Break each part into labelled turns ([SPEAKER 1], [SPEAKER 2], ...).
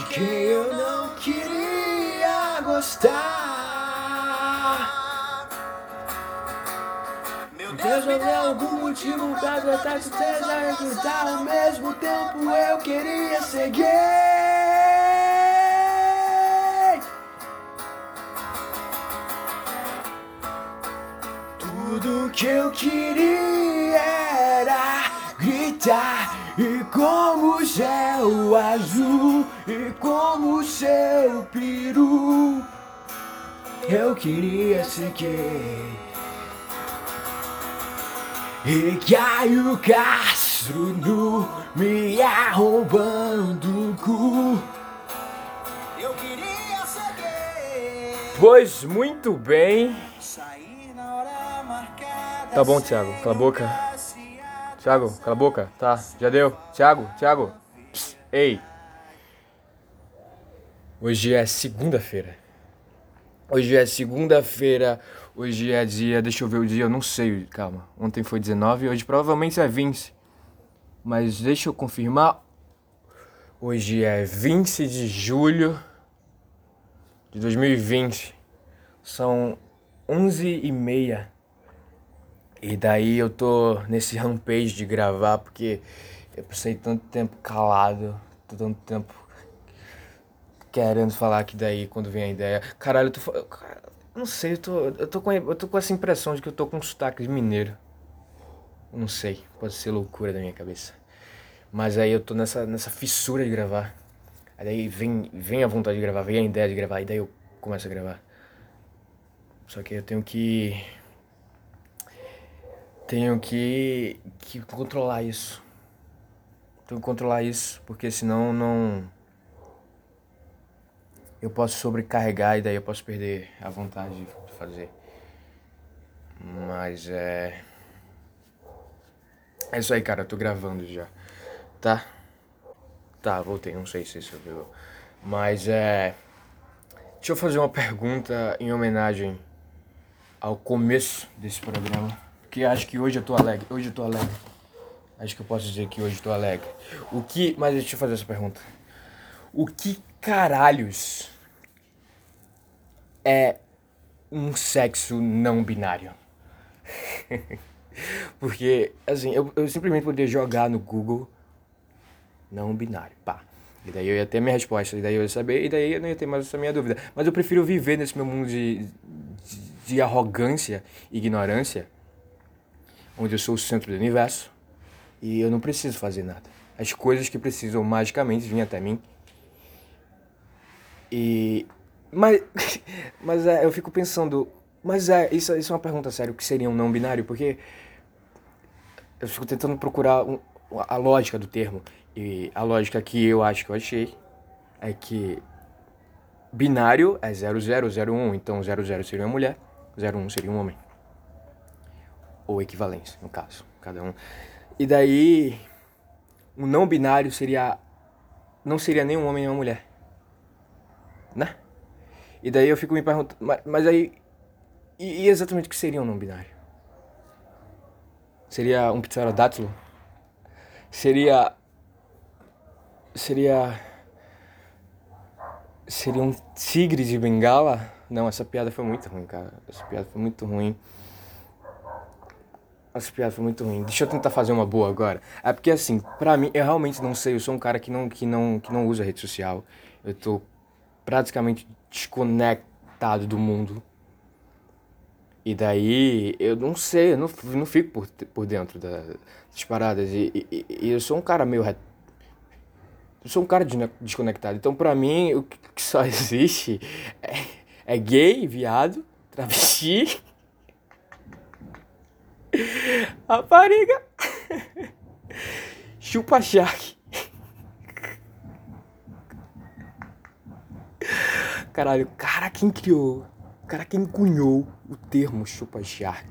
[SPEAKER 1] de quem eu não queria gostar.
[SPEAKER 2] Meu
[SPEAKER 1] Deus me deu algum motivo pra tratar tristeza e acreditar ao mesmo tempo eu queria ser gay. Tudo que eu queria era gritar e como o céu azul e como o seu peru eu queria ser gay. E Caio Castro nu me arrombando o cu.
[SPEAKER 2] Eu queria ser gay.
[SPEAKER 1] Pois muito bem. Tá bom, Thiago, cala a boca. Thiago, cala a boca. Tá, já deu. Thiago, Thiago. Ei. Hoje é segunda-feira. Hoje é segunda-feira. Hoje é dia. Deixa eu ver o dia, eu não sei. Calma. Ontem foi 19, hoje provavelmente é 20. Mas deixa eu confirmar. Hoje é 20 de julho de 2020. São 11 e meia. E daí eu tô nesse rampage de gravar porque eu passei tanto tempo calado, tanto tempo querendo falar que daí quando vem a ideia. Caralho, eu tô. cara, Não sei, eu tô, eu, tô com, eu tô com essa impressão de que eu tô com um sotaque de mineiro. Não sei, pode ser loucura da minha cabeça. Mas aí eu tô nessa, nessa fissura de gravar. Aí daí vem, vem a vontade de gravar, vem a ideia de gravar, e daí eu começo a gravar. Só que eu tenho que. Tenho que, que controlar isso. Tenho que controlar isso, porque senão não. Eu posso sobrecarregar e daí eu posso perder a vontade de fazer. Mas é. É isso aí, cara. Eu tô gravando já. Tá? Tá, voltei. Não sei se você viu. Mas é. Deixa eu fazer uma pergunta em homenagem ao começo desse programa. Porque acho que hoje eu tô alegre. Hoje eu tô alegre. Acho que eu posso dizer que hoje tô alegre. O que. Mas deixa eu fazer essa pergunta. O que caralhos é um sexo não binário? Porque, assim, eu, eu simplesmente poderia jogar no Google não binário, pá. E daí eu ia ter minha resposta, e daí eu ia saber, e daí eu não ia ter mais essa minha dúvida. Mas eu prefiro viver nesse meu mundo de, de, de arrogância e ignorância, onde eu sou o centro do universo, e eu não preciso fazer nada. As coisas que precisam magicamente vir até mim. E. Mas. Mas é, eu fico pensando. Mas é, isso, isso é uma pergunta séria, o que seria um não binário? Porque. Eu fico tentando procurar um- a lógica do termo. E a lógica que eu acho que eu achei é que binário é 0001, então 00 seria uma mulher, 01 seria um homem. Ou equivalência, no caso, cada um. E daí, o não binário seria. Não seria nem um homem nem uma mulher. Né? E daí eu fico me perguntando. Mas, mas aí. E, e exatamente o que seria um não binário? Seria um pterodátilo? Seria. Seria. Seria um tigre de bengala? Não, essa piada foi muito ruim, cara. Essa piada foi muito ruim. Essa piada foi muito ruim. Deixa eu tentar fazer uma boa agora. É porque assim, pra mim, eu realmente não sei. Eu sou um cara que não, que não, que não usa rede social. Eu tô praticamente desconectado do mundo. E daí, eu não sei, eu não, não fico por, por dentro da- das paradas. E, e- e eu sou um cara meio. re- Eu sou um cara desconectado. Então, pra mim, o que só existe é, é gay, viado, travesti. Rapariga. Chupa Shark. Caralho, cara, quem criou? Cara, quem cunhou o termo chupa shark?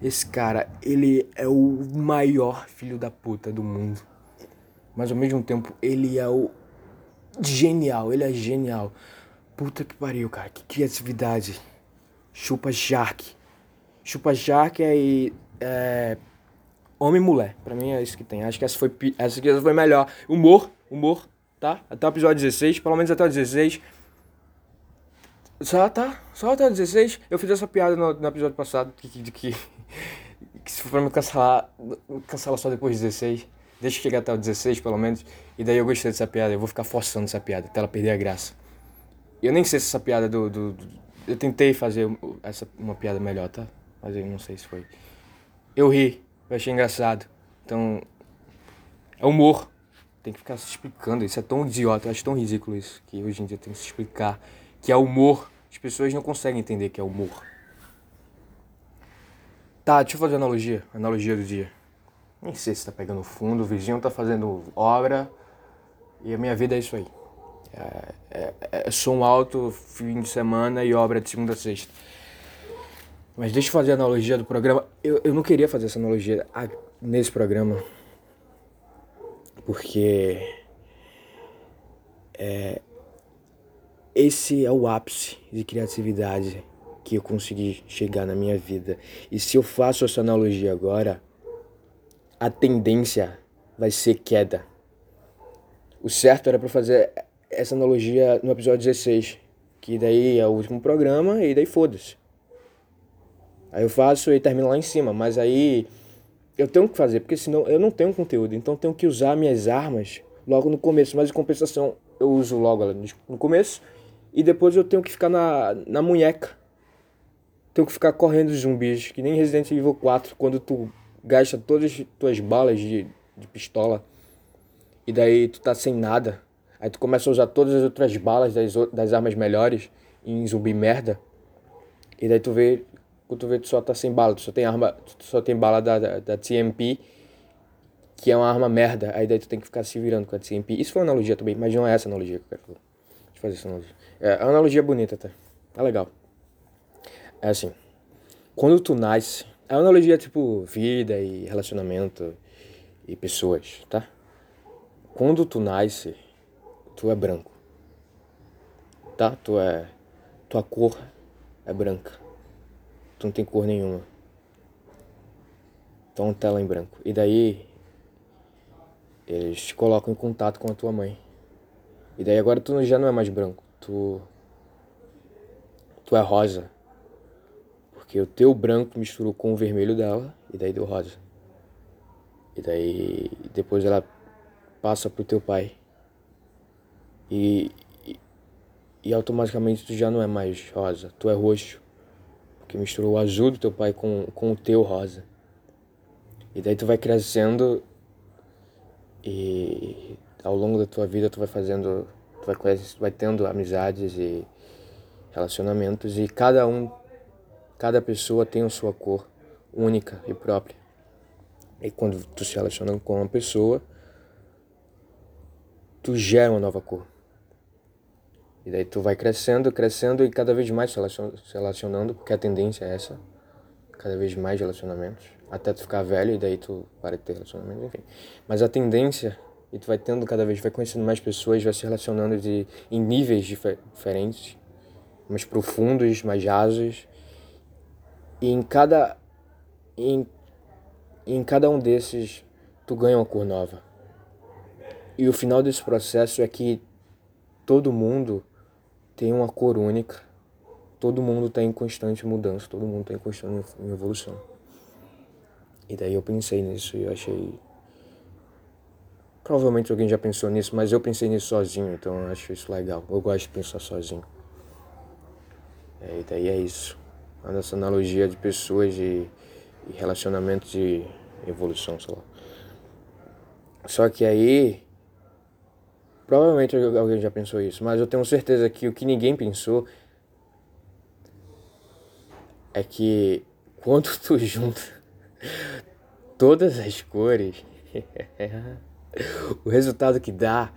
[SPEAKER 1] Esse cara, ele é o maior filho da puta do mundo. Mas ao mesmo tempo, ele é o genial, ele é genial. Puta que pariu, cara, que criatividade. Chupa shark. Chupa shark é, é homem e mulher. Pra mim é isso que tem. Acho que essa foi essa aqui foi melhor. Humor, humor. tá? Até o episódio 16, pelo menos até o 16. Só, tá? Só até o 16. Eu fiz essa piada no, no episódio passado, de que, de que, que se for me cancelar, cancela só depois do 16. Deixa eu chegar até o 16, pelo menos. E daí eu gostei dessa piada, eu vou ficar forçando essa piada, até ela perder a graça. Eu nem sei se essa piada do... do, do eu tentei fazer essa, uma piada melhor, tá? Mas eu não sei se foi. Eu ri, eu achei engraçado. Então, é humor. Tem que ficar se explicando. Isso é tão idiota, eu acho tão ridículo isso. Que hoje em dia tem que se explicar que é humor. As pessoas não conseguem entender que é humor. Tá, deixa eu fazer analogia. Analogia do dia. Nem sei se tá pegando fundo, o vizinho tá fazendo obra. E a minha vida é isso aí. É, é, é som alto, fim de semana e obra de segunda a sexta. Mas deixa eu fazer a analogia do programa. Eu, eu não queria fazer essa analogia nesse programa. Porque. É, esse é o ápice de criatividade que eu consegui chegar na minha vida. E se eu faço essa analogia agora, a tendência vai ser queda. O certo era para fazer essa analogia no episódio 16, que daí é o último programa e daí foda-se. Aí eu faço e termino lá em cima, mas aí eu tenho que fazer, porque senão eu não tenho conteúdo, então tenho que usar minhas armas logo no começo, mas em compensação eu uso logo no começo e depois eu tenho que ficar na, na munheca. Tenho que ficar correndo os zumbis, que nem Resident Evil 4, quando tu gasta todas as tuas balas de, de pistola e daí tu tá sem nada. Aí tu começa a usar todas as outras balas das, das armas melhores em zumbi merda. E daí tu vê tu só tá sem bala, tu só tem arma, tu só tem bala da, da, da TMP, que é uma arma merda, aí daí tu tem que ficar se virando com a TMP. Isso foi uma analogia também, mas não é essa analogia que eu quero falar. Deixa eu fazer essa analogia. É, a analogia é bonita até. É legal. É assim. Quando tu nasce. A analogia é tipo vida e relacionamento e pessoas, tá? Quando tu nasce, tu é branco. Tá? Tu é. Tua cor é branca tu não tem cor nenhuma. Então tela em branco. E daí eles te colocam em contato com a tua mãe. E daí agora tu já não é mais branco, tu tu é rosa. Porque o teu branco misturou com o vermelho dela e daí deu rosa. E daí depois ela passa pro teu pai. E, e, e automaticamente tu já não é mais rosa, tu é roxo que misturou o azul do teu pai com, com o teu rosa. E daí tu vai crescendo e ao longo da tua vida tu vai fazendo, tu vai, vai tendo amizades e relacionamentos e cada um, cada pessoa tem a sua cor única e própria. E quando tu se relaciona com uma pessoa, tu gera uma nova cor. E daí tu vai crescendo, crescendo e cada vez mais se relacionando, porque a tendência é essa. Cada vez mais relacionamentos. Até tu ficar velho e daí tu para de ter relacionamentos, enfim. Mas a tendência, e tu vai tendo cada vez, vai conhecendo mais pessoas, vai se relacionando de, em níveis difer diferentes, mais profundos, mais rasos. E em cada, em, em cada um desses, tu ganha uma cor nova. E o final desse processo é que todo mundo tem uma cor única. Todo mundo está em constante mudança, todo mundo está em constante evolução. E daí eu pensei nisso e achei. Provavelmente alguém já pensou nisso, mas eu pensei nisso sozinho, então eu acho isso legal. Eu gosto de pensar sozinho. É, e daí é isso. A nossa analogia de pessoas e, e relacionamentos de evolução, sei lá. Só que aí Provavelmente alguém já pensou isso, mas eu tenho certeza que o que ninguém pensou é que quando tu junta todas as cores, o resultado que dá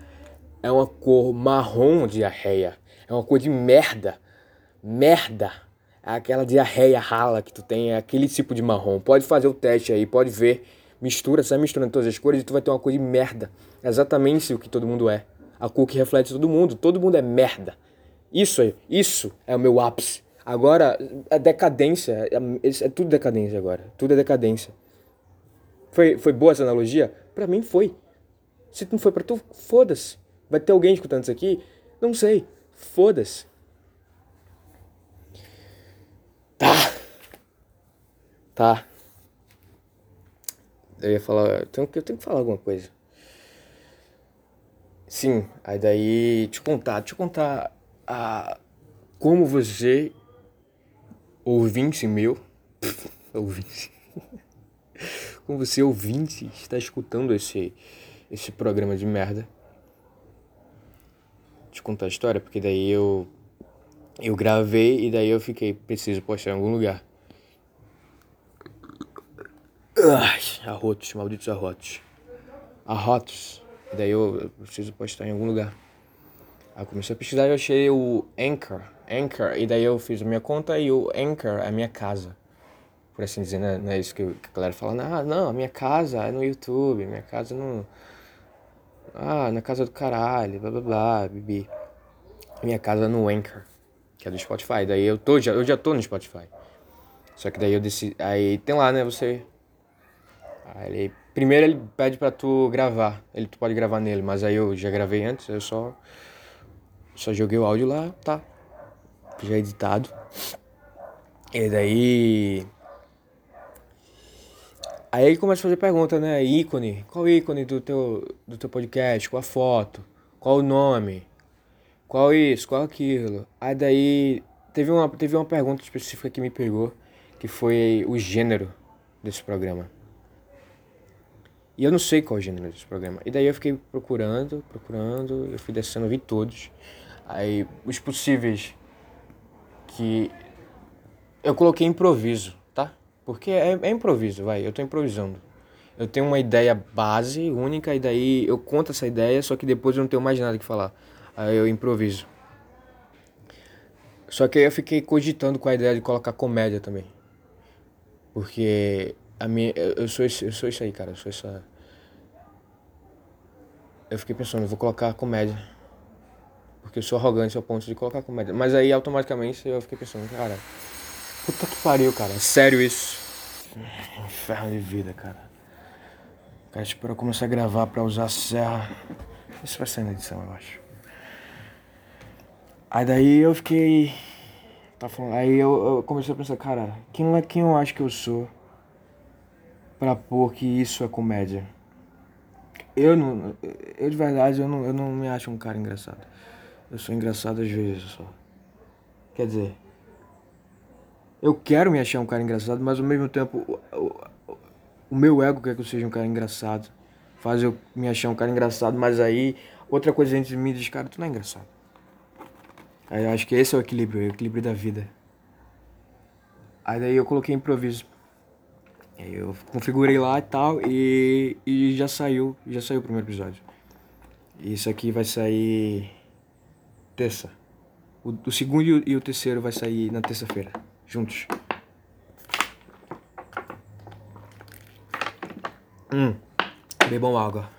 [SPEAKER 1] é uma cor marrom diarreia. É uma cor de merda. Merda. É aquela diarreia rala que tu tem, é aquele tipo de marrom. Pode fazer o teste aí, pode ver. Mistura, sai misturando todas as cores e tu vai ter uma cor de merda. É exatamente o que todo mundo é a cor que reflete todo mundo. Todo mundo é merda. Isso aí, isso é o meu ápice. Agora, a decadência, é, é tudo decadência agora. Tudo é decadência. Foi, foi boa essa analogia? Pra mim foi. Se não foi pra tu, foda-se. Vai ter alguém escutando isso aqui? Não sei. Foda-se. Tá. Tá. Eu ia falar. Eu tenho, eu tenho que falar alguma coisa. Sim, aí daí. Te contar, te contar a. Como você. Ouvinte meu. ouvinte. Como você, ouvinte, está escutando esse, esse programa de merda. Te contar a história, porque daí eu. Eu gravei e daí eu fiquei, preciso postar em algum lugar. Ai, arrotos, malditos arrotos. Arrotos. E daí eu, preciso postar em algum lugar. Aí eu comecei a pesquisar e eu achei o Anchor. Anchor. E daí eu fiz a minha conta e o Anchor é a minha casa. Por assim dizer, né? não é isso que, que a galera fala. Ah, não, a minha casa é no YouTube, minha casa no... Ah, na casa do caralho, blá blá blá, bibi. Minha casa é no Anchor, que é do Spotify. Daí eu tô, já, eu já tô no Spotify. Só que daí eu decidi... Aí tem lá, né, você Aí primeiro ele pede pra tu gravar. Ele tu pode gravar nele, mas aí eu já gravei antes, eu só só joguei o áudio lá, tá. Já editado. E daí Aí ele começa a fazer pergunta, né? Ícone, qual ícone do teu do teu podcast? Qual a foto? Qual o nome? Qual isso? Qual aquilo? Aí daí teve uma teve uma pergunta específica que me pegou, que foi o gênero desse programa. E eu não sei qual é o gênero desse programa. E daí eu fiquei procurando, procurando, eu fui descendo, vi todos. Aí os possíveis que eu coloquei improviso, tá? Porque é, é improviso, vai, eu tô improvisando. Eu tenho uma ideia base, única, e daí eu conto essa ideia, só que depois eu não tenho mais nada que falar. Aí eu improviso. Só que aí eu fiquei cogitando com a ideia de colocar comédia também. Porque a minha, eu, sou, esse, eu sou isso aí, cara. Eu sou essa eu fiquei pensando, eu vou colocar comédia. Porque eu sou arrogante ao ponto de colocar comédia. Mas aí automaticamente eu fiquei pensando, cara, puta que pariu, cara. Sério isso. Inferno de vida, cara. Cara, espero eu começar a gravar pra usar a serra. Isso vai sair na edição, eu acho. Aí daí eu fiquei. Tá falando, aí eu, eu comecei a pensar, cara, quem, é, quem eu acho que eu sou pra pôr que isso é comédia? Eu não. Eu de verdade eu não, eu não me acho um cara engraçado. Eu sou engraçado às vezes só. Quer dizer. Eu quero me achar um cara engraçado, mas ao mesmo tempo o, o, o meu ego quer que eu seja um cara engraçado. Faz eu me achar um cara engraçado, mas aí outra coisa a gente me diz, cara, tu não é engraçado. Aí eu acho que esse é o equilíbrio, é o equilíbrio da vida. Aí daí eu coloquei improviso. Eu configurei lá e tal e, e já saiu, já saiu o primeiro episódio. Isso aqui vai sair terça. O, o segundo e o, e o terceiro vai sair na terça-feira, juntos. Hum, bebam água.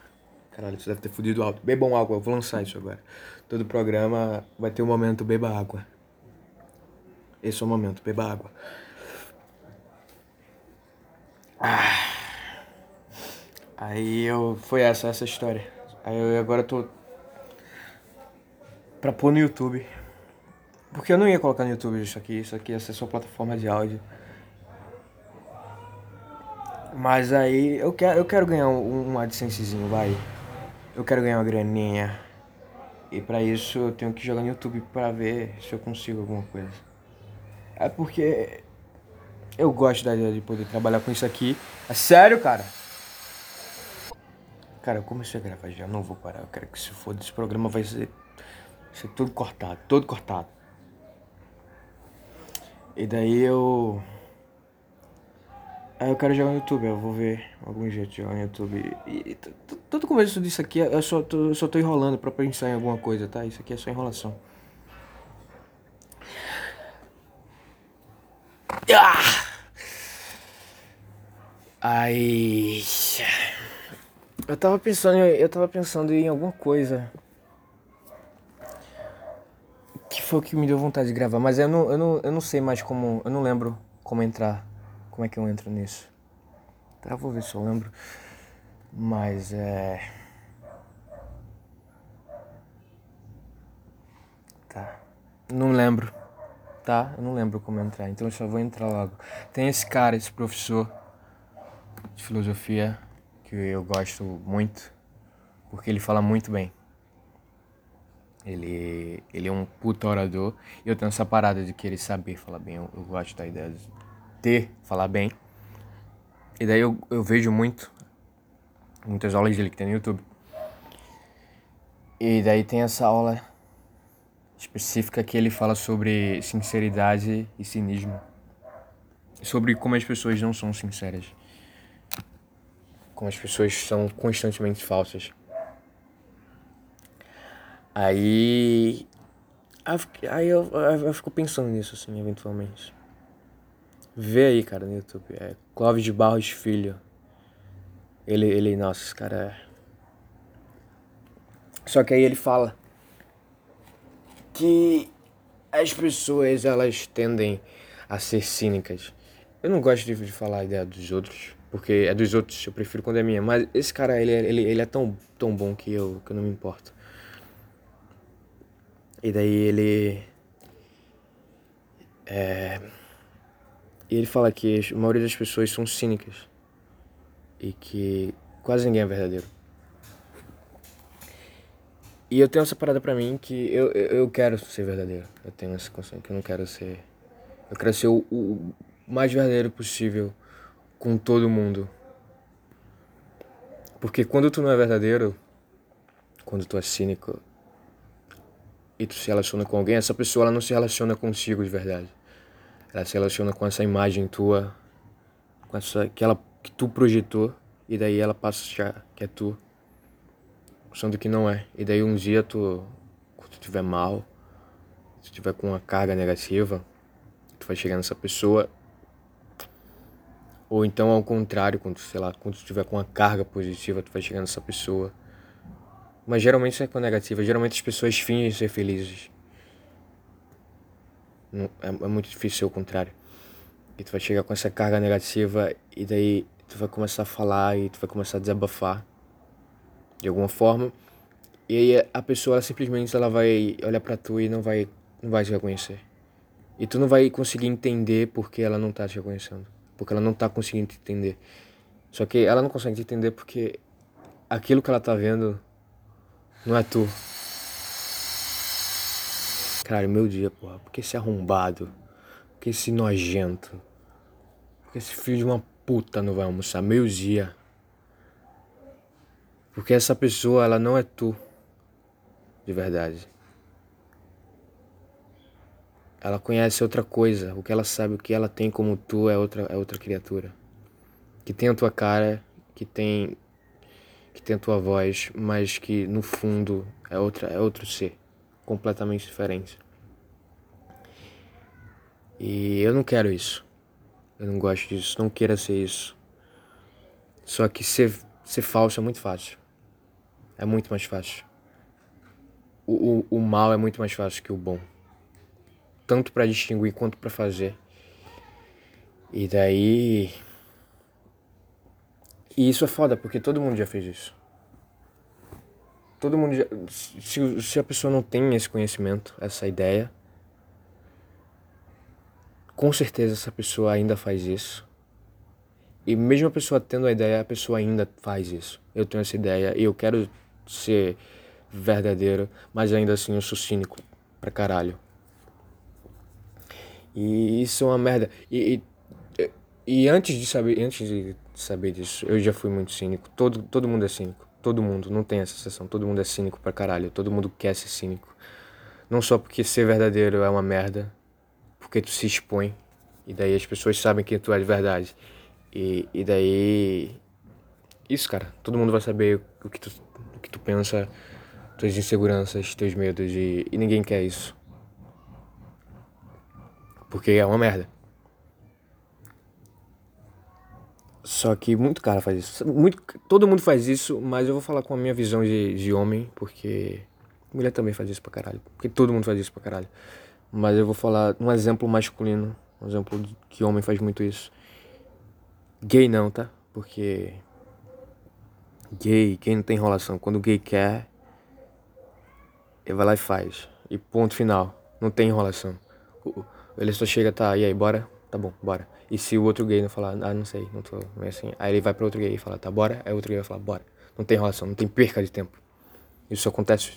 [SPEAKER 1] Caralho, você deve ter fudido alto. Bebam água, eu vou lançar isso agora. Todo programa vai ter um momento beba água. Esse é o momento, beba água. Ah. Aí eu. Foi essa, essa história. Aí eu agora tô. Pra pôr no YouTube. Porque eu não ia colocar no YouTube isso aqui, isso aqui ia ser só plataforma de áudio. Mas aí eu quero, eu quero ganhar um, um AdSensezinho, vai. Eu quero ganhar uma graninha. E pra isso eu tenho que jogar no YouTube pra ver se eu consigo alguma coisa. É porque eu gosto da ideia de poder trabalhar com isso aqui. É sério, cara? Cara, eu comecei a gravar já, não vou parar. Eu quero que se for desse programa vai ser, vai ser tudo cortado, todo cortado. E daí eu. Aí eu quero jogar no YouTube, eu vou ver algum jeito de jogar no YouTube. E, todo começo disso aqui eu só tô, eu só tô enrolando pra pensar em alguma coisa, tá? Isso aqui é só enrolação. Aí. Eu tava pensando, eu tava pensando em alguma coisa. Que foi o que me deu vontade de gravar, mas eu não, eu não, eu não sei mais como. Eu não lembro como entrar. Como é que eu entro nisso? Tá, vou ver se eu lembro. Mas é. Tá. Não lembro. Tá? Eu não lembro como entrar, então eu só vou entrar logo. Tem esse cara, esse professor de filosofia que eu gosto muito, porque ele fala muito bem. Ele, ele é um puto orador e eu tenho essa parada de querer saber falar bem. Eu, eu gosto da ideia de ter, falar bem. E daí eu, eu vejo muito, muitas aulas dele que tem no YouTube. E daí tem essa aula específica que ele fala sobre sinceridade e cinismo. Sobre como as pessoas não são sinceras. Como as pessoas são constantemente falsas. Aí. Aí eu, eu, fico pensando nisso, assim, eventualmente. Vê aí, cara, no YouTube. É Clóvis de Barros Filho. Ele, ele, nossa, esse cara é. Só que aí ele fala que as pessoas elas tendem a ser cínicas. Eu não gosto de falar a ideia dos outros, porque é dos outros, eu prefiro quando é minha. Mas esse cara, ele, ele, ele é tão, tão bom que eu, que eu não me importo. E daí ele. É, ele fala que a maioria das pessoas são cínicas e que quase ninguém é verdadeiro. E eu tenho essa parada pra mim que eu, eu, eu quero ser verdadeiro. Eu tenho essa consciência que eu não quero ser. Eu quero ser o, o mais verdadeiro possível com todo mundo. Porque quando tu não é verdadeiro, quando tu é cínico e tu se relaciona com alguém, essa pessoa ela não se relaciona consigo de verdade. Ela se relaciona com essa imagem tua, com essa que ela que tu projetou e daí ela passa a achar que é tu achando que não é. E daí um dia tu, quando tu estiver mal, se tiver com uma carga negativa, tu vai chegar nessa pessoa. Ou então ao contrário, quando, sei lá, quando tu tiver com uma carga positiva, tu vai chegar nessa pessoa. Mas geralmente isso é com negativa. Geralmente as pessoas fingem ser felizes. Não, é, é muito difícil ser o contrário. E tu vai chegar com essa carga negativa e daí tu vai começar a falar e tu vai começar a desabafar de alguma forma. E aí a pessoa ela simplesmente ela vai olhar para tu e não vai não vai te reconhecer. E tu não vai conseguir entender porque ela não tá te reconhecendo, porque ela não tá conseguindo te entender. Só que ela não consegue te entender porque aquilo que ela tá vendo não é tu. Cara, meu dia, porra, porque esse arrombado, porque esse nojento, porque esse filho de uma puta não vai almoçar meio dia. Porque essa pessoa, ela não é tu, de verdade. Ela conhece outra coisa. O que ela sabe, o que ela tem como tu é outra, é outra criatura. Que tem a tua cara, que tem que tem a tua voz, mas que no fundo é outra é outro ser, completamente diferente. E eu não quero isso. Eu não gosto disso, não queira ser isso. Só que ser, ser falso é muito fácil é muito mais fácil. O, o, o mal é muito mais fácil que o bom. Tanto para distinguir quanto para fazer. E daí. E isso é foda, porque todo mundo já fez isso. Todo mundo já. Se, se a pessoa não tem esse conhecimento, essa ideia, com certeza essa pessoa ainda faz isso. E mesmo a pessoa tendo a ideia, a pessoa ainda faz isso. Eu tenho essa ideia e eu quero ser verdadeiro, mas ainda assim eu sou cínico pra caralho. E isso é uma merda. E, e, e, antes de saber, antes de saber disso, eu já fui muito cínico. Todo, todo mundo é cínico. Todo mundo, não tem essa sensação. Todo mundo é cínico pra caralho. Todo mundo quer ser cínico. Não só porque ser verdadeiro é uma merda, porque tu se expõe. E daí as pessoas sabem que tu é de verdade. E, e daí. Isso, cara. Todo mundo vai saber o que tu que tu pensa, tuas inseguranças, teus medos e, e ninguém quer isso. Porque é uma merda. Só que muito cara faz isso. Muito, todo mundo faz isso, mas eu vou falar com a minha visão de, de homem, porque mulher também faz isso pra caralho. Porque todo mundo faz isso pra caralho. Mas eu vou falar um exemplo masculino, um exemplo de que homem faz muito isso. Gay não, tá? Porque Gay, quem não tem enrolação, quando o gay quer, ele vai lá e faz. E ponto final. Não tem enrolação. Ele só chega, tá, e aí, bora? Tá bom, bora. E se o outro gay não falar, ah, não sei, não tô, é assim. Aí ele vai pra outro gay e fala, tá, bora? Aí o outro gay vai falar, bora. Não tem enrolação, não tem perca de tempo. Isso acontece.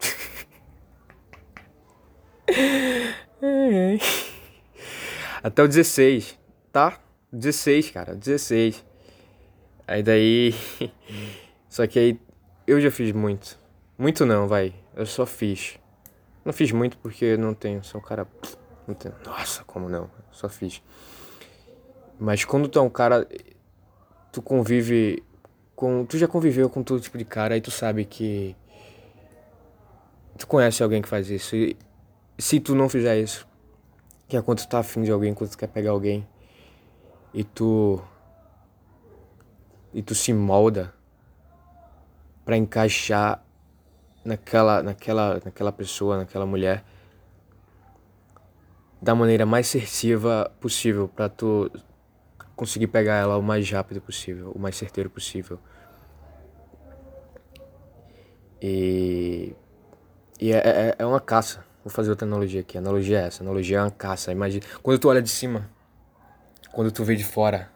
[SPEAKER 1] Até o 16, tá? 16, cara, 16. Aí daí. Só que aí eu já fiz muito. Muito não, vai. Eu só fiz. Não fiz muito porque não tenho. Sou um cara. Nossa, como não? Só fiz. Mas quando tu é um cara. Tu convive com. Tu já conviveu com todo tipo de cara, aí tu sabe que. Tu conhece alguém que faz isso. E se tu não fizer isso, que é quando tu tá afim de alguém, quando tu quer pegar alguém, e tu. E tu se molda para encaixar naquela, naquela, naquela pessoa, naquela mulher, da maneira mais assertiva possível para tu conseguir pegar ela o mais rápido possível, o mais certeiro possível. E, e é, é, é uma caça. Vou fazer outra analogia aqui. A analogia é essa. A analogia é uma caça. Imagina. Quando tu olha de cima, quando tu vê de fora,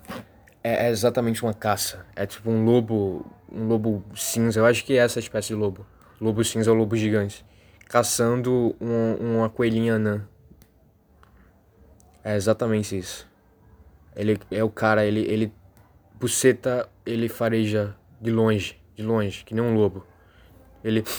[SPEAKER 1] é, é exatamente uma caça. É tipo um lobo. Um lobo cinza. Eu acho que é essa espécie de lobo. Lobo cinza ou lobo gigante. Caçando um, uma coelhinha anã. É exatamente isso. Ele é o cara, ele, ele buceta, ele fareja de longe, de longe, que nem um lobo. Ele.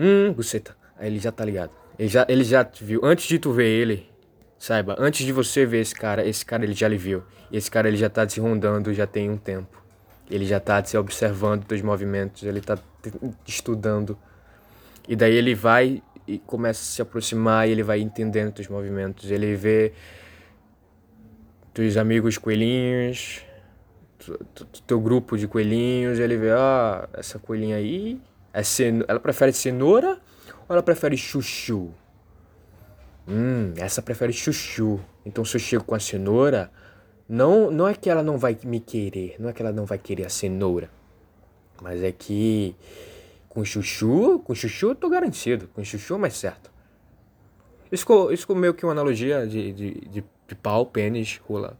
[SPEAKER 1] Hum, buceta. Aí ele já tá ligado. Ele já, ele já te viu. Antes de tu ver ele, saiba, antes de você ver esse cara, esse cara ele já lhe viu. Esse cara ele já tá te rondando já tem um tempo. Ele já tá te observando teus movimentos, ele tá estudando. E daí ele vai e começa a se aproximar e ele vai entendendo teus movimentos. Ele vê teus amigos coelhinhos, teu grupo de coelhinhos, ele vê, ah, essa coelhinha aí, é ceno... ela prefere cenoura ou ela prefere chuchu? Hum, essa prefere chuchu. Então se eu chego com a cenoura, não, não é que ela não vai me querer, não é que ela não vai querer a cenoura. Mas é que com chuchu, com chuchu eu tô garantido. Com chuchu é mais certo. Isso ficou, isso ficou meio que uma analogia de, de, de, de pau, pênis, rola.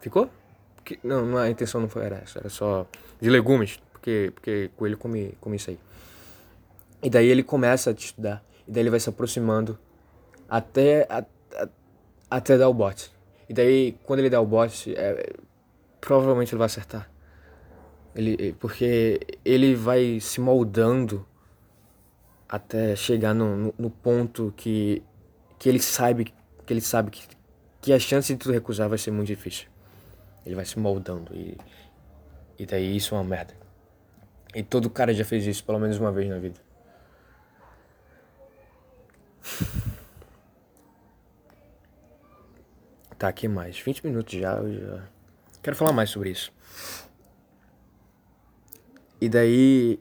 [SPEAKER 1] Ficou? Porque, não, não, a intenção não foi era essa. Era só de legumes. Porque, porque coelho come, come isso aí. E daí ele começa a te estudar. E daí ele vai se aproximando até, a, a, até dar o bote. E daí, quando ele dá o bote, é, provavelmente ele vai acertar. Ele, porque ele vai se moldando até chegar no, no, no, ponto que, que ele sabe que ele sabe que, que a chance de tu recusar vai ser muito difícil. Ele vai se moldando e, e daí isso é uma merda. E todo cara já fez isso pelo menos uma vez na vida. Tá, aqui mais? 20 minutos já, já. Quero falar mais sobre isso. E daí.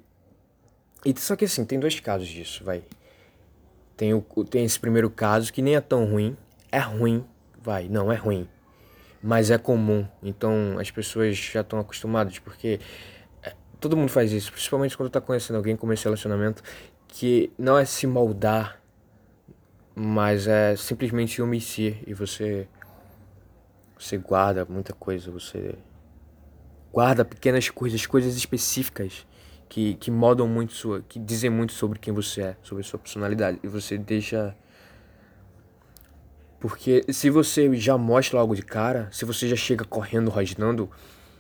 [SPEAKER 1] E só que assim, tem dois casos disso, vai. Tem, o, tem esse primeiro caso que nem é tão ruim. É ruim, vai, não é ruim. Mas é comum. Então as pessoas já estão acostumadas, porque é, todo mundo faz isso, principalmente quando tá conhecendo alguém, começa relacionamento, que não é se moldar mas é simplesmente omitir e você você guarda muita coisa, você guarda pequenas coisas, coisas específicas que, que modam muito sua, que dizem muito sobre quem você é, sobre sua personalidade e você deixa porque se você já mostra algo de cara, se você já chega correndo, rosnando,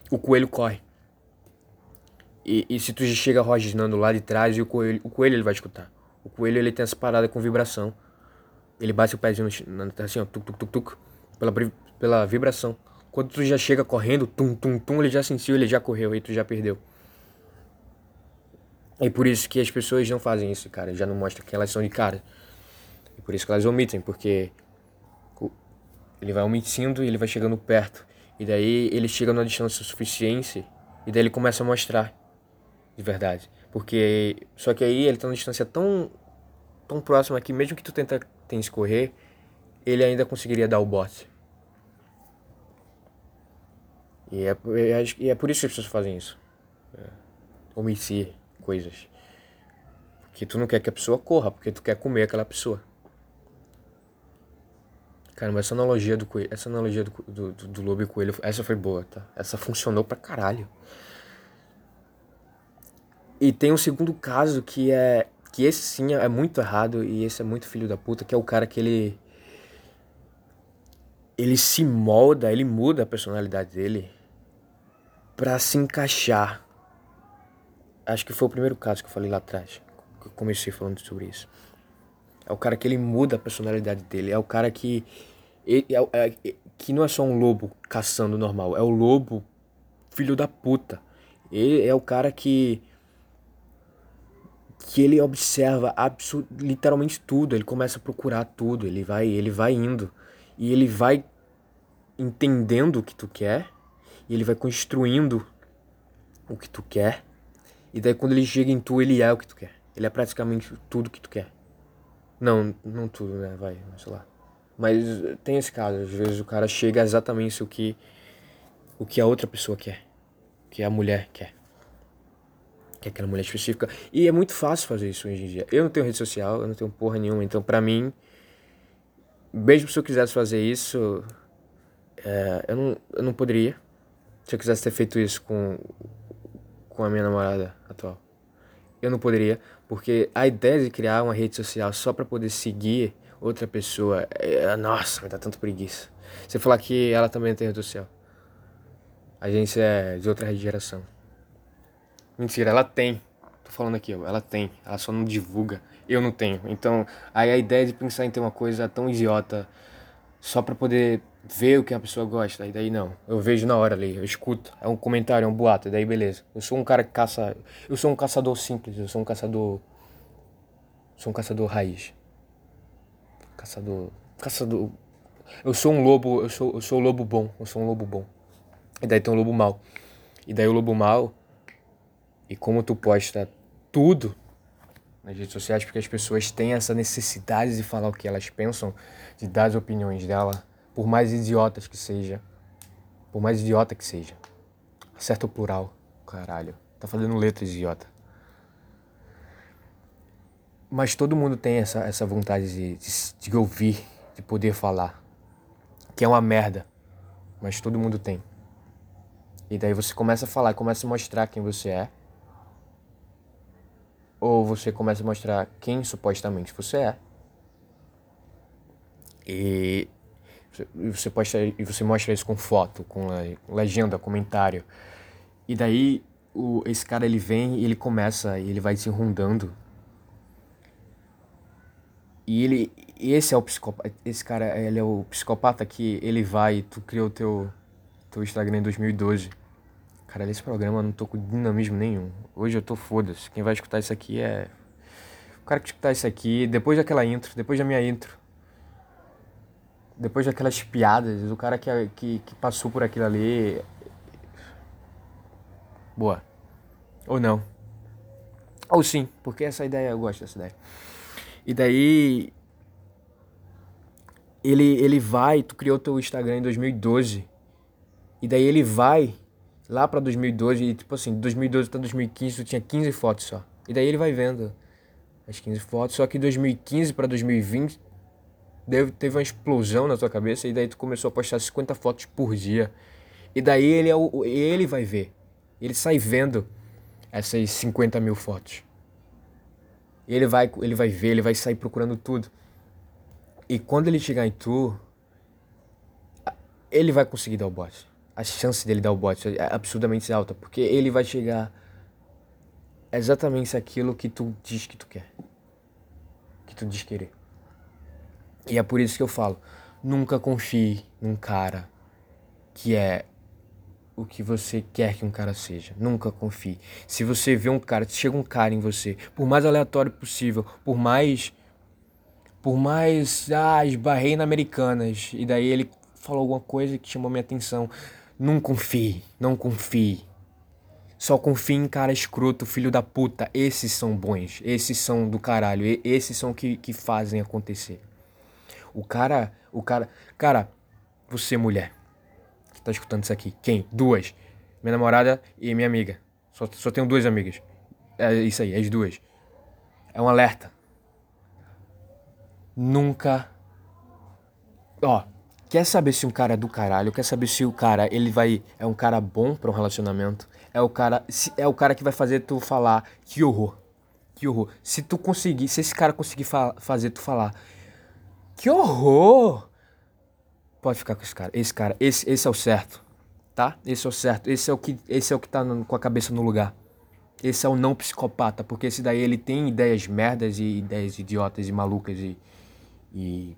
[SPEAKER 1] o coelho corre. E, e se tu já chega rosnando lá de trás, o coelho, o coelho ele vai escutar. O coelho ele tem essa parada com vibração. Ele bate o pezinho na terra assim, ó, tuc, tuc, tuc, tuc, pela, pela vibração. Quando tu já chega correndo, tum, tum, tum, ele já sentiu, ele já correu, e tu já perdeu. É por isso que as pessoas não fazem isso, cara, já não mostram que elas são de cara. E por isso que elas omitem, porque ele vai omitindo e ele vai chegando perto. E daí ele chega numa distância suficiente e daí ele começa a mostrar de verdade. Porque só que aí ele tá numa distância tão tão próxima que mesmo que tu tenta tem escorrer, ele ainda conseguiria dar o bote. E é, é, e é por isso que as pessoas fazem isso. É, omitir coisas. Que tu não quer que a pessoa corra, porque tu quer comer aquela pessoa. Caramba, essa analogia do coelho, essa analogia do, do, do, do lobo e coelho, essa foi boa, tá? Essa funcionou pra caralho. E tem um segundo caso que é. Que esse sim é muito errado e esse é muito filho da puta, que é o cara que ele. Ele se molda, ele muda a personalidade dele pra se encaixar. Acho que foi o primeiro caso que eu falei lá atrás. Que eu comecei falando sobre isso. É o cara que ele muda a personalidade dele. É o cara que. Ele, é, é, que não é só um lobo caçando normal. É o lobo filho da puta. Ele é o cara que que ele observa literalmente tudo, ele começa a procurar tudo, ele vai, ele vai indo e ele vai entendendo o que tu quer, e ele vai construindo o que tu quer. E daí quando ele chega em tu, ele é o que tu quer. Ele é praticamente tudo que tu quer. Não, não tudo, né? Vai, sei lá. Mas tem esse caso, às vezes o cara chega exatamente o que o que a outra pessoa quer, que a mulher quer que é aquela mulher específica. E é muito fácil fazer isso hoje em dia. Eu não tenho rede social, eu não tenho porra nenhuma, então pra mim, mesmo se eu quisesse fazer isso, é, eu, não, eu não poderia. Se eu quisesse ter feito isso com, com a minha namorada atual. Eu não poderia, porque a ideia de criar uma rede social só para poder seguir outra pessoa, é, nossa, me dá tanto preguiça. Você falar que ela também tem rede social. A gente é de outra geração. Mentira, ela tem. Tô falando aqui, ela tem. Ela só não divulga. Eu não tenho. Então, aí a ideia de pensar em ter uma coisa tão idiota só pra poder ver o que a pessoa gosta. E daí não. Eu vejo na hora ali, eu escuto. É um comentário, é um boato. E daí beleza. Eu sou um cara que caça. Eu sou um caçador simples. Eu sou um caçador. Sou um caçador raiz. Caçador. Caçador. Eu sou um lobo. Eu sou, eu sou um lobo bom. Eu sou um lobo bom. E daí tem um lobo mal. E daí o lobo mal e como tu posta tudo nas redes sociais, porque as pessoas têm essa necessidade de falar o que elas pensam, de dar as opiniões dela, por mais idiotas que seja. Por mais idiota que seja. Acerta o plural, caralho. Tá fazendo letras idiota. Mas todo mundo tem essa, essa vontade de, de, de ouvir, de poder falar. Que é uma merda. Mas todo mundo tem. E daí você começa a falar, começa a mostrar quem você é ou você começa a mostrar quem supostamente você é. E você posta e você mostra isso com foto, com legenda, comentário. E daí o, esse cara ele vem e ele começa e ele vai se rondando. E ele esse é o psicopata, esse cara, ele é o psicopata que ele vai, tu criou teu teu Instagram em 2012 Cara, nesse programa eu não tô com dinamismo nenhum. Hoje eu tô foda-se. Quem vai escutar isso aqui é. O cara que escutar isso aqui, depois daquela intro, depois da minha intro, depois daquelas piadas, o cara que, que, que passou por aquilo ali. Boa. Ou não. Ou sim, porque essa ideia, eu gosto dessa ideia. E daí. Ele, ele vai, tu criou teu Instagram em 2012. E daí ele vai lá pra 2012, e tipo assim, 2012 até 2015 tu tinha 15 fotos só. E daí ele vai vendo as 15 fotos, só que 2015 para 2020 deve, teve uma explosão na tua cabeça e daí tu começou a postar 50 fotos por dia. E daí ele, é o, ele vai ver. Ele sai vendo essas 50 mil fotos. Ele vai, ele vai ver, ele vai sair procurando tudo. E quando ele chegar em tu, ele vai conseguir dar o bote a chance dele dar o bote é absurdamente alta, porque ele vai chegar exatamente aquilo que tu diz que tu quer. Que tu diz querer. E é por isso que eu falo, nunca confie num cara que é o que você quer que um cara seja. Nunca confie. Se você vê um cara, se chega um cara em você, por mais aleatório possível, por mais por mais ah, esbarrei na Americanas e daí ele falou alguma coisa que chamou minha atenção. Não confie, não confie. Só confie em cara escroto, filho da puta. Esses são bons, esses são do caralho, esses são que, que fazem acontecer. O cara, o cara, cara, você mulher que tá escutando isso aqui, quem? Duas. Minha namorada e minha amiga. Só, só tenho duas amigas. É isso aí, as duas. É um alerta. Nunca. Ó, quer saber se um cara é do caralho? Quer saber se o cara ele vai é um cara bom para um relacionamento? É o cara é o cara que vai fazer tu falar que horror. Que horror. Se tu conseguir, se esse cara conseguir fa fazer tu falar que horror, pode ficar com esse cara. Esse cara, esse, esse é o certo, tá? Esse é o certo. Esse é o que esse é o que tá no, com a cabeça no lugar. Esse é o não psicopata, porque esse daí ele tem ideias merdas e ideias idiotas e malucas e. e...